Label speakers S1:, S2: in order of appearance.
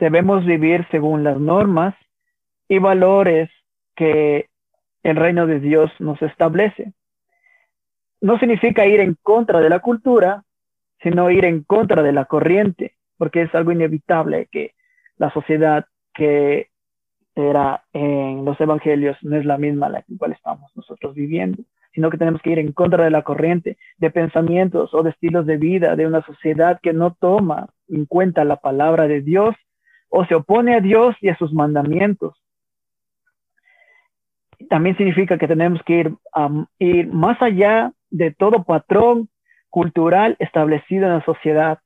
S1: debemos vivir según las normas y valores que el reino de Dios nos establece. No significa ir en contra de la cultura, sino ir en contra de la corriente, porque es algo inevitable que la sociedad que era en los evangelios no es la misma la cual estamos nosotros viviendo, sino que tenemos que ir en contra de la corriente de pensamientos o de estilos de vida de una sociedad que no toma en cuenta la palabra de Dios o se opone a Dios y a sus mandamientos. También significa que tenemos que ir, ir más allá de todo patrón cultural establecido en la sociedad